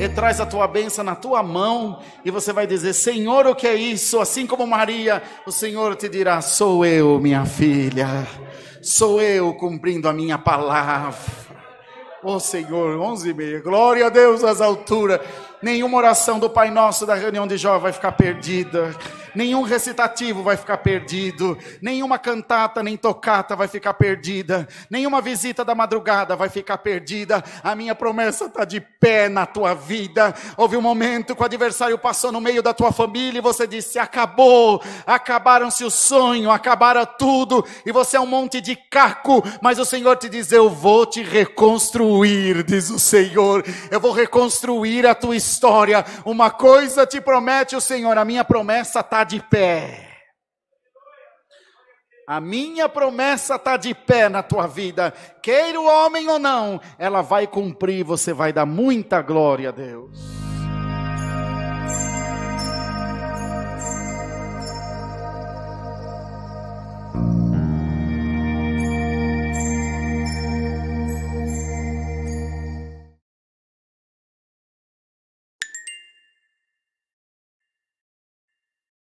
e traz a tua bênção na tua mão, e você vai dizer: Senhor, o que é isso? Assim como Maria, o Senhor te dirá: Sou eu, minha filha, sou eu cumprindo a minha palavra. Oh Senhor, onze e meia, glória a Deus às alturas. Nenhuma oração do Pai Nosso da reunião de Jó vai ficar perdida nenhum recitativo vai ficar perdido, nenhuma cantata nem tocata vai ficar perdida, nenhuma visita da madrugada vai ficar perdida. A minha promessa está de pé na tua vida. Houve um momento que o adversário passou no meio da tua família e você disse: acabou, acabaram-se o sonho, acabaram tudo, e você é um monte de caco, mas o Senhor te diz: eu vou te reconstruir, diz o Senhor, eu vou reconstruir a tua história. Uma coisa te promete o Senhor, a minha promessa está de pé. A minha promessa está de pé na tua vida, queira o homem ou não, ela vai cumprir, você vai dar muita glória a Deus.